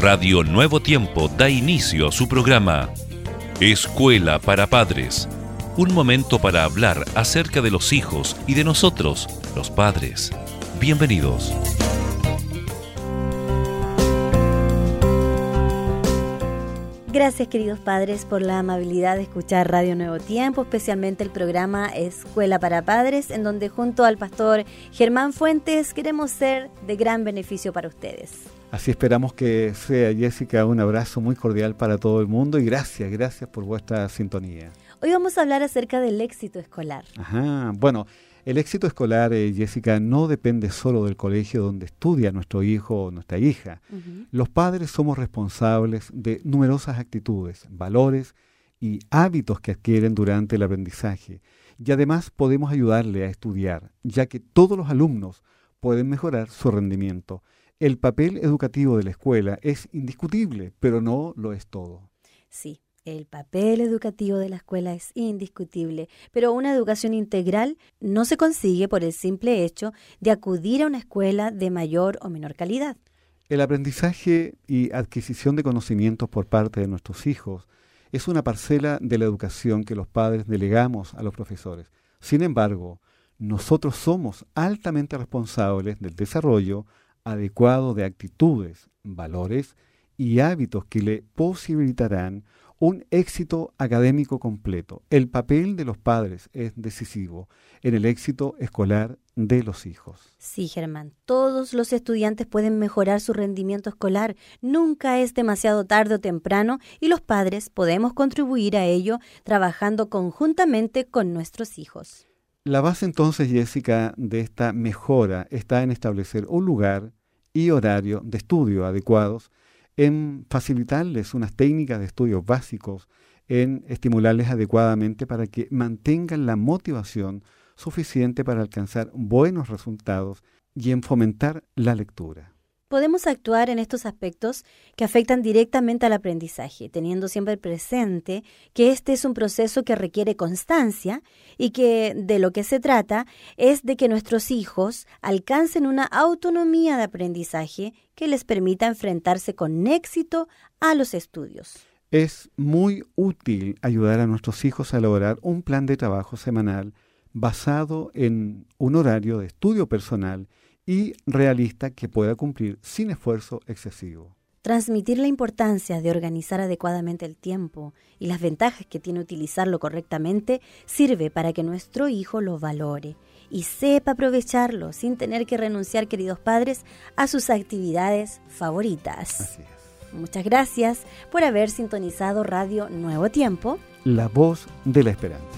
Radio Nuevo Tiempo da inicio a su programa Escuela para Padres. Un momento para hablar acerca de los hijos y de nosotros, los padres. Bienvenidos. Gracias queridos padres por la amabilidad de escuchar Radio Nuevo Tiempo, especialmente el programa Escuela para Padres, en donde junto al pastor Germán Fuentes queremos ser de gran beneficio para ustedes. Así esperamos que sea, Jessica, un abrazo muy cordial para todo el mundo y gracias, gracias por vuestra sintonía. Hoy vamos a hablar acerca del éxito escolar. Ajá, bueno, el éxito escolar, eh, Jessica, no depende solo del colegio donde estudia nuestro hijo o nuestra hija. Los padres somos responsables de numerosas actitudes, valores y hábitos que adquieren durante el aprendizaje. Y además podemos ayudarle a estudiar, ya que todos los alumnos pueden mejorar su rendimiento. El papel educativo de la escuela es indiscutible, pero no lo es todo. Sí, el papel educativo de la escuela es indiscutible, pero una educación integral no se consigue por el simple hecho de acudir a una escuela de mayor o menor calidad. El aprendizaje y adquisición de conocimientos por parte de nuestros hijos es una parcela de la educación que los padres delegamos a los profesores. Sin embargo, nosotros somos altamente responsables del desarrollo, adecuado de actitudes, valores y hábitos que le posibilitarán un éxito académico completo. El papel de los padres es decisivo en el éxito escolar de los hijos. Sí, Germán, todos los estudiantes pueden mejorar su rendimiento escolar. Nunca es demasiado tarde o temprano y los padres podemos contribuir a ello trabajando conjuntamente con nuestros hijos. La base entonces, Jessica, de esta mejora está en establecer un lugar y horario de estudio adecuados, en facilitarles unas técnicas de estudio básicos, en estimularles adecuadamente para que mantengan la motivación suficiente para alcanzar buenos resultados y en fomentar la lectura podemos actuar en estos aspectos que afectan directamente al aprendizaje, teniendo siempre presente que este es un proceso que requiere constancia y que de lo que se trata es de que nuestros hijos alcancen una autonomía de aprendizaje que les permita enfrentarse con éxito a los estudios. Es muy útil ayudar a nuestros hijos a elaborar un plan de trabajo semanal basado en un horario de estudio personal y realista que pueda cumplir sin esfuerzo excesivo. Transmitir la importancia de organizar adecuadamente el tiempo y las ventajas que tiene utilizarlo correctamente sirve para que nuestro hijo lo valore y sepa aprovecharlo sin tener que renunciar, queridos padres, a sus actividades favoritas. Muchas gracias por haber sintonizado Radio Nuevo Tiempo. La voz de la esperanza.